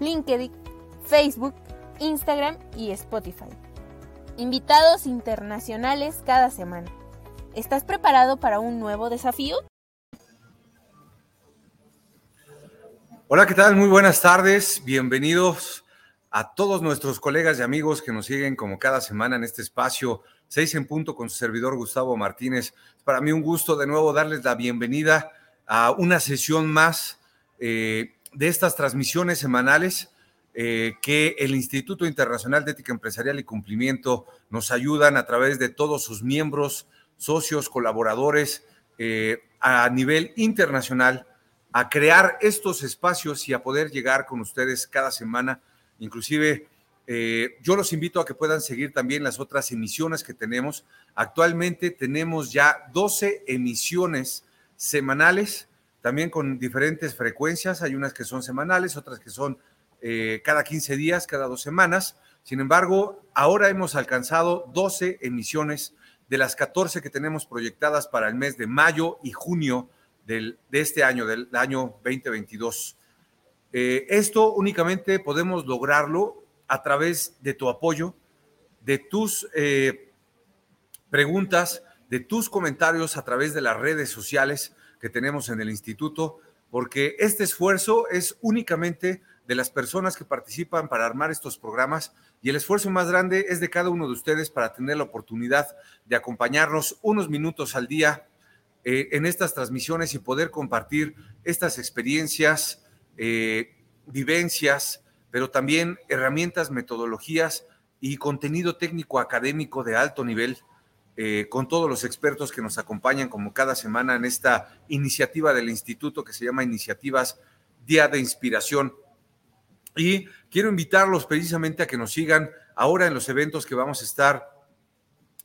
LinkedIn, Facebook, Instagram y Spotify. Invitados internacionales cada semana. ¿Estás preparado para un nuevo desafío? Hola, ¿qué tal? Muy buenas tardes. Bienvenidos a todos nuestros colegas y amigos que nos siguen como cada semana en este espacio, seis en punto con su servidor Gustavo Martínez. Para mí un gusto de nuevo darles la bienvenida a una sesión más eh, de estas transmisiones semanales eh, que el Instituto Internacional de Ética Empresarial y Cumplimiento nos ayudan a través de todos sus miembros, socios, colaboradores eh, a nivel internacional a crear estos espacios y a poder llegar con ustedes cada semana. Inclusive, eh, yo los invito a que puedan seguir también las otras emisiones que tenemos. Actualmente tenemos ya 12 emisiones semanales también con diferentes frecuencias. Hay unas que son semanales, otras que son eh, cada 15 días, cada dos semanas. Sin embargo, ahora hemos alcanzado 12 emisiones de las 14 que tenemos proyectadas para el mes de mayo y junio del, de este año, del año 2022. Eh, esto únicamente podemos lograrlo a través de tu apoyo, de tus eh, preguntas, de tus comentarios a través de las redes sociales que tenemos en el instituto, porque este esfuerzo es únicamente de las personas que participan para armar estos programas y el esfuerzo más grande es de cada uno de ustedes para tener la oportunidad de acompañarnos unos minutos al día eh, en estas transmisiones y poder compartir estas experiencias, eh, vivencias, pero también herramientas, metodologías y contenido técnico académico de alto nivel eh, con todos los expertos que nos acompañan como cada semana en esta iniciativa del instituto que se llama Iniciativas Día de Inspiración. Y quiero invitarlos precisamente a que nos sigan ahora en los eventos que vamos a estar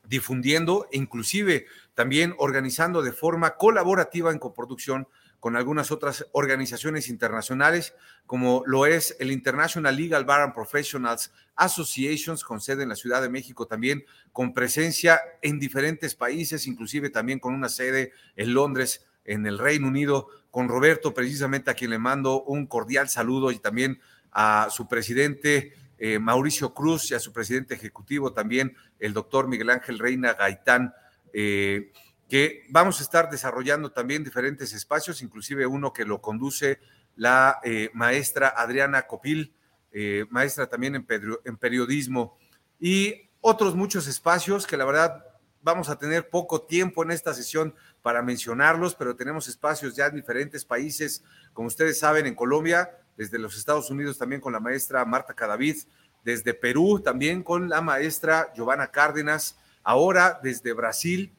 difundiendo inclusive también organizando de forma colaborativa en coproducción con algunas otras organizaciones internacionales, como lo es el International Legal Bar and Professionals Associations, con sede en la Ciudad de México también, con presencia en diferentes países, inclusive también con una sede en Londres, en el Reino Unido, con Roberto, precisamente a quien le mando un cordial saludo y también a su presidente eh, Mauricio Cruz y a su presidente ejecutivo también, el doctor Miguel Ángel Reina Gaitán. Eh, que vamos a estar desarrollando también diferentes espacios, inclusive uno que lo conduce la eh, maestra Adriana Copil, eh, maestra también en, en periodismo, y otros muchos espacios que la verdad vamos a tener poco tiempo en esta sesión para mencionarlos, pero tenemos espacios ya en diferentes países, como ustedes saben, en Colombia, desde los Estados Unidos también con la maestra Marta Cadavid, desde Perú también con la maestra Giovanna Cárdenas, ahora desde Brasil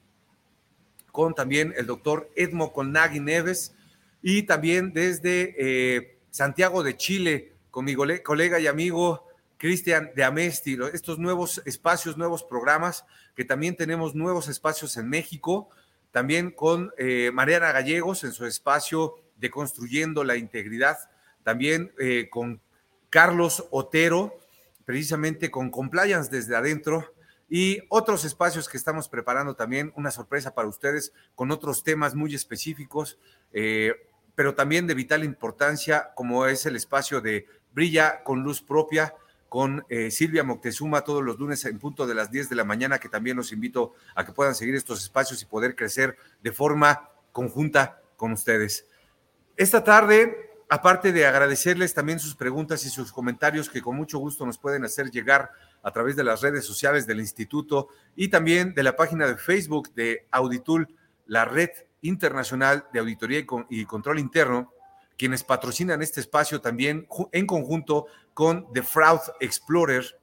con también el doctor Edmo Colnagui Neves y también desde eh, Santiago de Chile con mi colega y amigo Cristian de Amesti, estos nuevos espacios, nuevos programas, que también tenemos nuevos espacios en México, también con eh, Mariana Gallegos en su espacio de Construyendo la Integridad, también eh, con Carlos Otero, precisamente con Compliance desde adentro, y otros espacios que estamos preparando también, una sorpresa para ustedes con otros temas muy específicos, eh, pero también de vital importancia, como es el espacio de Brilla con Luz Propia, con eh, Silvia Moctezuma todos los lunes en punto de las 10 de la mañana, que también los invito a que puedan seguir estos espacios y poder crecer de forma conjunta con ustedes. Esta tarde, aparte de agradecerles también sus preguntas y sus comentarios que con mucho gusto nos pueden hacer llegar a través de las redes sociales del instituto y también de la página de Facebook de Auditul, la red internacional de auditoría y, control interno, quienes patrocinan este espacio también en conjunto con The Fraud Explorer.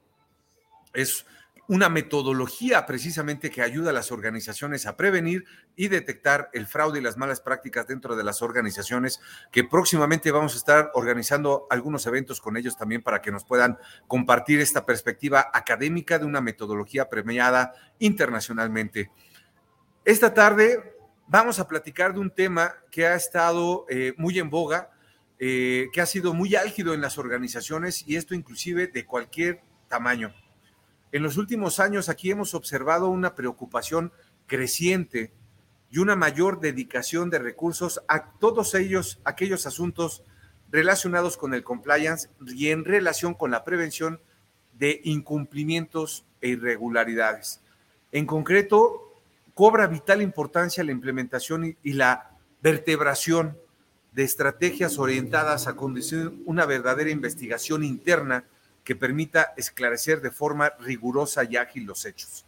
Es una metodología precisamente que ayuda a las organizaciones a prevenir y detectar el fraude y las malas prácticas dentro de las organizaciones, que próximamente vamos a estar organizando algunos eventos con ellos también para que nos puedan compartir esta perspectiva académica de una metodología premiada internacionalmente. Esta tarde vamos a platicar de un tema que ha estado eh, muy en boga, eh, que ha sido muy álgido en las organizaciones y esto inclusive de cualquier tamaño en los últimos años aquí hemos observado una preocupación creciente y una mayor dedicación de recursos a todos ellos, aquellos asuntos relacionados con el compliance y en relación con la prevención de incumplimientos e irregularidades. En concreto, cobra vital importancia la implementación y la vertebración de estrategias orientadas a conducir una verdadera investigación interna que permita esclarecer de forma rigurosa y ágil los hechos.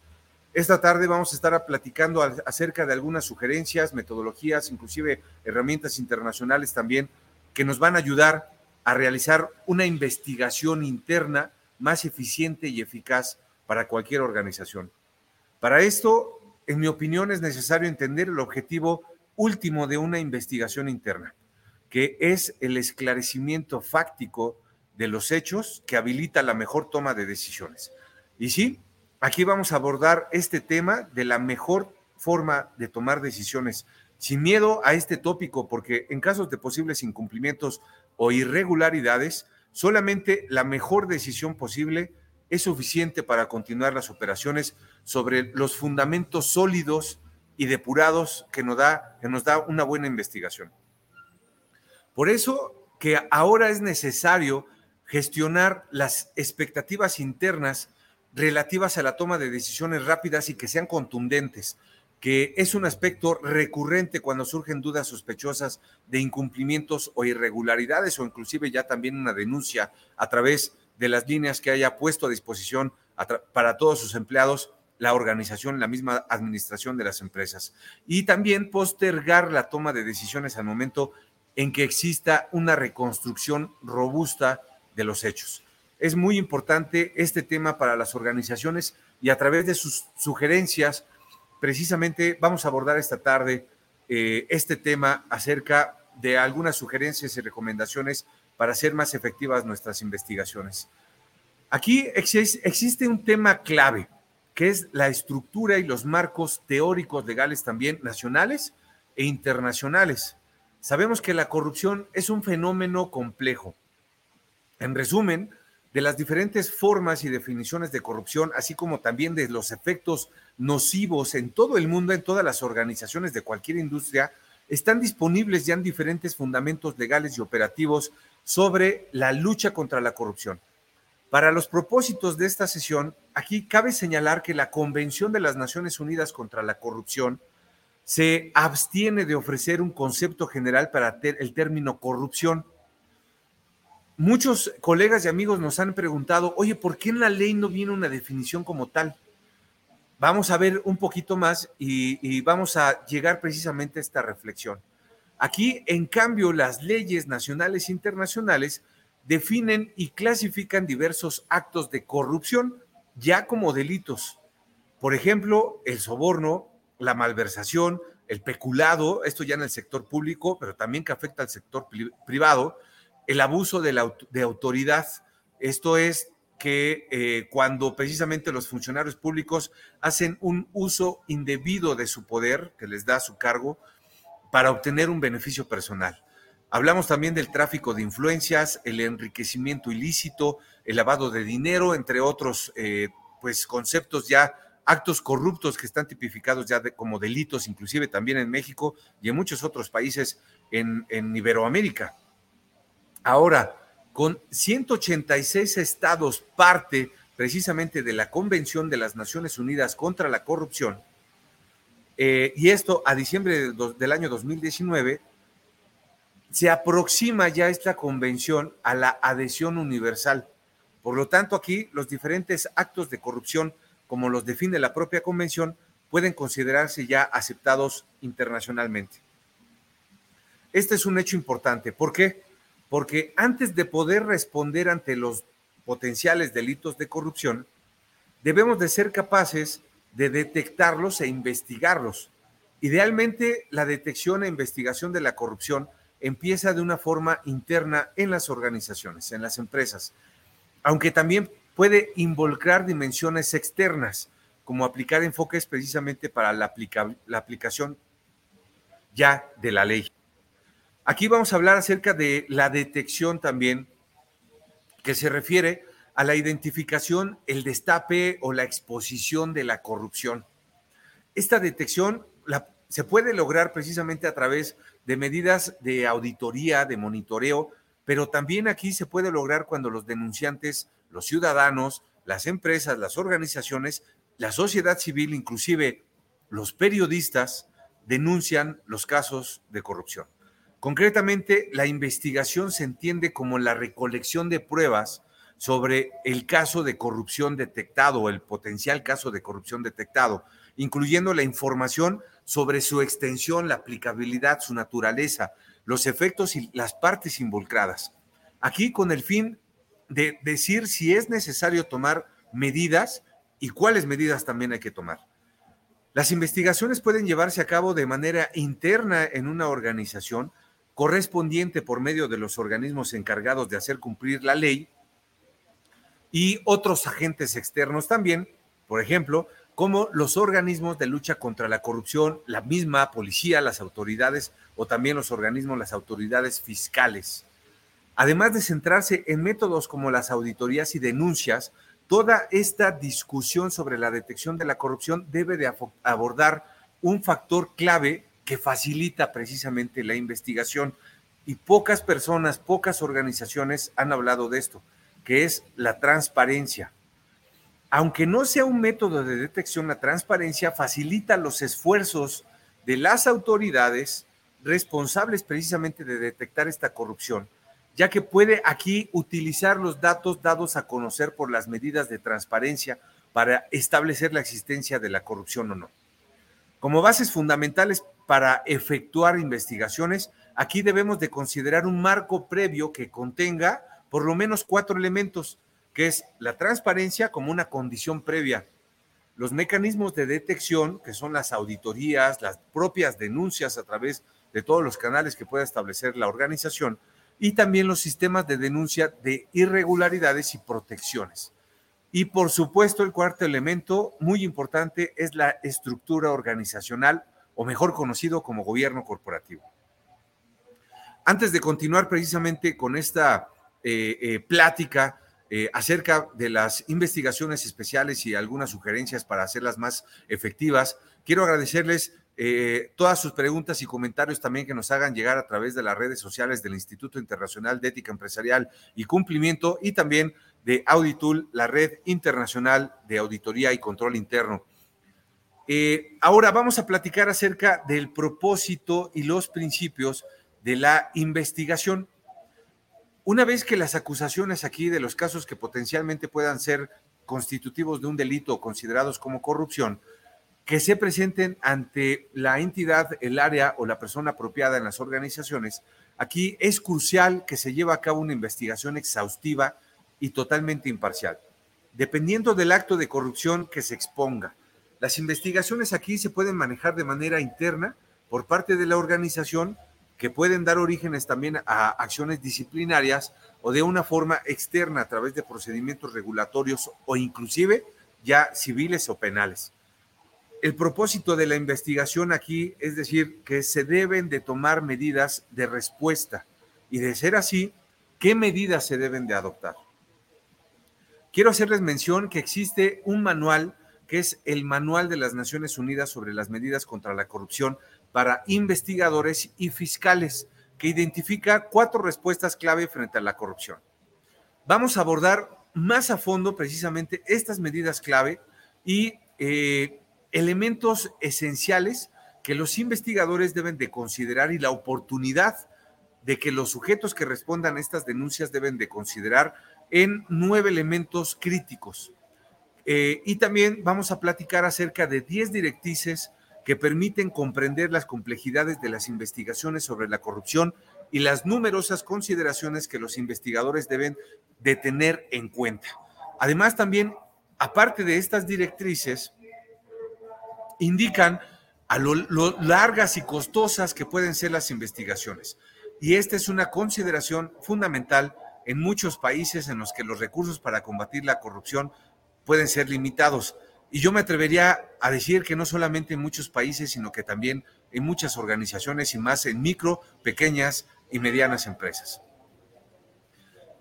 Esta tarde vamos a estar platicando acerca de algunas sugerencias, metodologías, inclusive herramientas internacionales también, que nos van a ayudar a realizar una investigación interna más eficiente y eficaz para cualquier organización. Para esto, en mi opinión, es necesario entender el objetivo último de una investigación interna, que es el esclarecimiento fáctico de los hechos que habilita la mejor toma de decisiones. Y sí, aquí vamos a abordar este tema de la mejor forma de tomar decisiones, sin miedo a este tópico, porque en casos de posibles incumplimientos o irregularidades, solamente la mejor decisión posible es suficiente para continuar las operaciones sobre los fundamentos sólidos y depurados que nos da, que nos da una buena investigación. Por eso que ahora es necesario gestionar las expectativas internas relativas a la toma de decisiones rápidas y que sean contundentes, que es un aspecto recurrente cuando surgen dudas sospechosas de incumplimientos o irregularidades o inclusive ya también una denuncia a través de las líneas que haya puesto a disposición para todos sus empleados la organización, la misma administración de las empresas. Y también postergar la toma de decisiones al momento en que exista una reconstrucción robusta de los hechos. Es muy importante este tema para las organizaciones y a través de sus sugerencias, precisamente vamos a abordar esta tarde eh, este tema acerca de algunas sugerencias y recomendaciones para hacer más efectivas nuestras investigaciones. Aquí existe un tema clave, que es la estructura y los marcos teóricos legales también nacionales e internacionales. Sabemos que la corrupción es un fenómeno complejo en resumen, de las diferentes formas y definiciones de corrupción, así como también de los efectos nocivos en todo el mundo, en todas las organizaciones de cualquier industria, están disponibles ya en diferentes fundamentos legales y operativos sobre la lucha contra la corrupción. Para los propósitos de esta sesión, aquí cabe señalar que la Convención de las Naciones Unidas contra la Corrupción se abstiene de ofrecer un concepto general para el término corrupción Muchos colegas y amigos nos han preguntado, oye, ¿por qué en la ley no viene una definición como tal? Vamos a ver un poquito más y, vamos a llegar precisamente a esta reflexión. Aquí, en cambio, las leyes nacionales e internacionales definen y clasifican diversos actos de corrupción ya como delitos. Por ejemplo, el soborno, la malversación, el peculado, esto ya en el sector público, pero también que afecta al sector privado, el abuso de, la, de autoridad. Esto es que eh, cuando precisamente los funcionarios públicos hacen un uso indebido de su poder que les da su cargo para obtener un beneficio personal. Hablamos también del tráfico de influencias, el enriquecimiento ilícito, el lavado de dinero, entre otros eh, pues conceptos ya, actos corruptos que están tipificados ya como delitos, inclusive también en México y en muchos otros países en, en Iberoamérica. Ahora, con 186 estados parte precisamente de la Convención de las Naciones Unidas contra la Corrupción, eh, y esto a diciembre del año 2019, se aproxima ya esta convención a la adhesión universal. Por lo tanto, aquí los diferentes actos de corrupción, como los define la propia convención, pueden considerarse ya aceptados internacionalmente. Este es un hecho importante. ¿Por qué? Porque antes de poder responder ante los potenciales delitos de corrupción, debemos de ser capaces de detectarlos e investigarlos. Idealmente, la detección e investigación de la corrupción empieza de una forma interna en las organizaciones, en las empresas, aunque también puede involucrar dimensiones externas, como aplicar enfoques precisamente para la, la aplicación ya de la ley. Aquí vamos a hablar acerca de la detección también, que se refiere a la identificación, el destape o la exposición de la corrupción. Esta detección se puede lograr precisamente a través de medidas de auditoría, de monitoreo, pero también aquí se puede lograr cuando los denunciantes, los ciudadanos, las empresas, las organizaciones, la sociedad civil, inclusive los periodistas, denuncian los casos de corrupción. Concretamente, la investigación se entiende como la recolección de pruebas sobre el caso de corrupción detectado o el potencial caso de corrupción detectado, incluyendo la información sobre su extensión, la aplicabilidad, su naturaleza, los efectos y las partes involucradas. Aquí con el fin de decir si es necesario tomar medidas y cuáles medidas también hay que tomar. Las investigaciones pueden llevarse a cabo de manera interna en una organización, correspondiente por medio de los organismos encargados de hacer cumplir la ley y otros agentes externos también, por ejemplo, como los organismos de lucha contra la corrupción, la misma policía, las autoridades o también los organismos, las autoridades fiscales. Además de centrarse en métodos como las auditorías y denuncias, toda esta discusión sobre la detección de la corrupción debe de abordar un factor clave que facilita precisamente la investigación. Y pocas personas, pocas organizaciones han hablado de esto, que es la transparencia. Aunque no sea un método de detección, la transparencia facilita los esfuerzos de las autoridades responsables precisamente de detectar esta corrupción, ya que puede aquí utilizar los datos dados a conocer por las medidas de transparencia para establecer la existencia de la corrupción o no. Como bases fundamentales para efectuar investigaciones, aquí debemos de considerar un marco previo que contenga por lo menos cuatro elementos, que es la transparencia como una condición previa, los mecanismos de detección, que son las auditorías, las propias denuncias a través de todos los canales que pueda establecer la organización, y también los sistemas de denuncia de irregularidades y protecciones. Y por supuesto, el cuarto elemento muy importante es la estructura organizacional o mejor conocido como gobierno corporativo. Antes de continuar precisamente con esta eh, eh, plática eh, acerca de las investigaciones especiales y algunas sugerencias para hacerlas más efectivas, quiero agradecerles todas sus preguntas y comentarios también que nos hagan llegar a través de las redes sociales del Instituto Internacional de Ética Empresarial y Cumplimiento y también de Auditul, la red internacional de auditoría y control interno. Eh, ahora vamos a platicar acerca del propósito y los principios de la investigación. Una vez que las acusaciones aquí de los casos que potencialmente puedan ser constitutivos de un delito o considerados como corrupción, que se presenten ante la entidad, el área o la persona apropiada en las organizaciones, aquí es crucial que se lleve a cabo una investigación exhaustiva y totalmente imparcial, dependiendo del acto de corrupción que se exponga las investigaciones aquí se pueden manejar de manera interna por parte de la organización que pueden dar orígenes también a acciones disciplinarias o de una forma externa a través de procedimientos regulatorios o inclusive ya civiles o penales. El propósito de la investigación aquí es decir que se deben de tomar medidas de respuesta y de ser así, ¿qué medidas se deben de adoptar? Quiero hacerles mención que existe un manual que es el Manual de las Naciones Unidas sobre las medidas contra la corrupción para investigadores y fiscales, que identifica cuatro respuestas clave frente a la corrupción. Vamos a abordar más a fondo precisamente estas medidas clave y eh, elementos esenciales que los investigadores deben de considerar y la oportunidad de que los sujetos que respondan a estas denuncias deben de considerar en nueve elementos críticos eh, y también vamos a platicar acerca de 10 directrices que permiten comprender las complejidades de las investigaciones sobre la corrupción y las numerosas consideraciones que los investigadores deben de tener en cuenta. Además, también aparte de estas directrices, indican a lo, largas y costosas que pueden ser las investigaciones. Y esta es una consideración fundamental en muchos países en los que los recursos para combatir la corrupción pueden ser limitados. Y yo me atrevería a decir que no solamente en muchos países, sino que también en muchas organizaciones y más en micro, pequeñas y medianas empresas.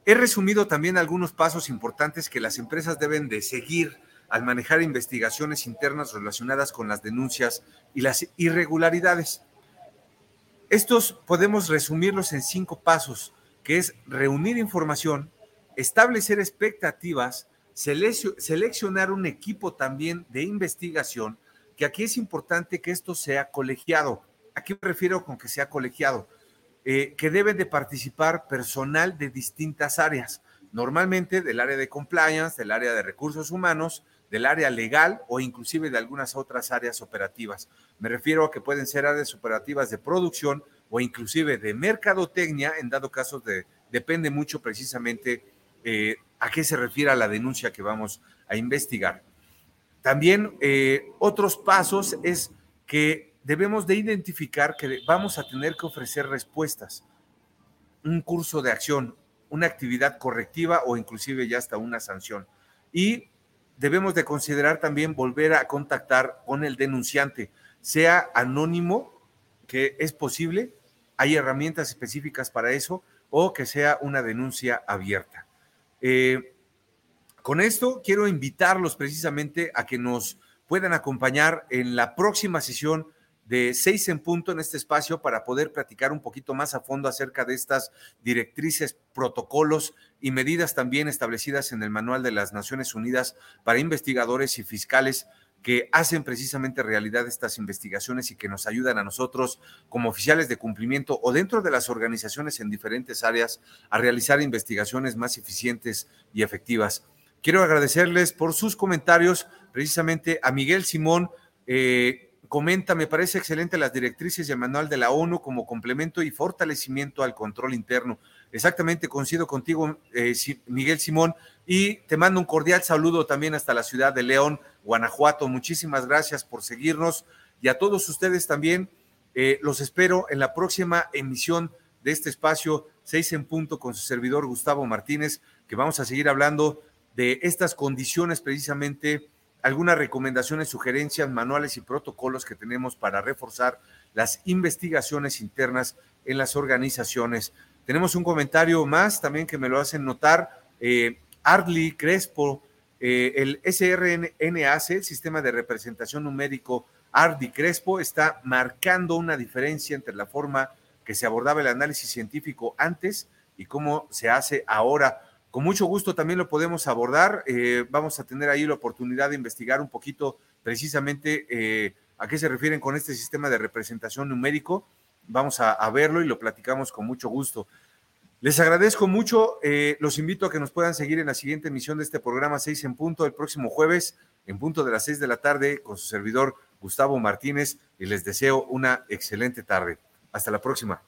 He resumido también algunos pasos importantes que las empresas deben de seguir al manejar investigaciones internas relacionadas con las denuncias y las irregularidades. Estos podemos resumirlos en cinco pasos, que es reunir información, establecer expectativas, seleccionar un equipo también de investigación, que aquí es importante que esto sea colegiado. ¿A qué me refiero con que sea colegiado? Eh, que debe de participar personal de distintas áreas, normalmente del área de compliance, del área de recursos humanos, del área legal o inclusive de algunas otras áreas operativas. Me refiero a que pueden ser áreas operativas de producción o inclusive de mercadotecnia, en dado caso de, depende mucho precisamente eh, a qué se refiere la denuncia que vamos a investigar. También eh, otros pasos es que debemos de identificar que vamos a tener que ofrecer respuestas, un curso de acción, una actividad correctiva o inclusive ya hasta una sanción. Y debemos de considerar también volver a contactar con el denunciante, sea anónimo, que es posible, hay herramientas específicas para eso, o que sea una denuncia abierta. Eh, con esto quiero invitarlos precisamente a que nos puedan acompañar en la próxima sesión de seis en punto en este espacio para poder platicar un poquito más a fondo acerca de estas directrices, protocolos y medidas también establecidas en el Manual de las Naciones Unidas para investigadores y fiscales que hacen precisamente realidad estas investigaciones y que nos ayudan a nosotros como oficiales de cumplimiento o dentro de las organizaciones en diferentes áreas a realizar investigaciones más eficientes y efectivas. Quiero agradecerles por sus comentarios, precisamente a Miguel Simón, eh, comenta, me parece excelente las directrices y el manual de la ONU como complemento y fortalecimiento al control interno. Exactamente, coincido contigo, eh, Miguel Simón, y te mando un cordial saludo también hasta la ciudad de León, Guanajuato. Muchísimas gracias por seguirnos y a todos ustedes también. Eh, los espero en la próxima emisión de este espacio, seis en punto, con su servidor Gustavo Martínez, que vamos a seguir hablando de estas condiciones precisamente algunas recomendaciones, sugerencias, manuales y protocolos que tenemos para reforzar las investigaciones internas en las organizaciones. Tenemos un comentario más también que me lo hacen notar. Eh, Crespo, eh, el SRNAC, el sistema de representación numérico Ardi Crespo, está marcando una diferencia entre la forma que se abordaba el análisis científico antes y cómo se hace ahora. Con mucho gusto también lo podemos abordar. Eh, vamos a tener ahí la oportunidad de investigar un poquito precisamente eh, a qué se refieren con este sistema de representación numérico. Vamos a, verlo y lo platicamos con mucho gusto. Les agradezco mucho. Eh, los invito a que nos puedan seguir en la siguiente emisión de este programa 6 en punto el próximo jueves en punto de las 6 de la tarde con su servidor Gustavo Martínez y les deseo una excelente tarde. Hasta la próxima.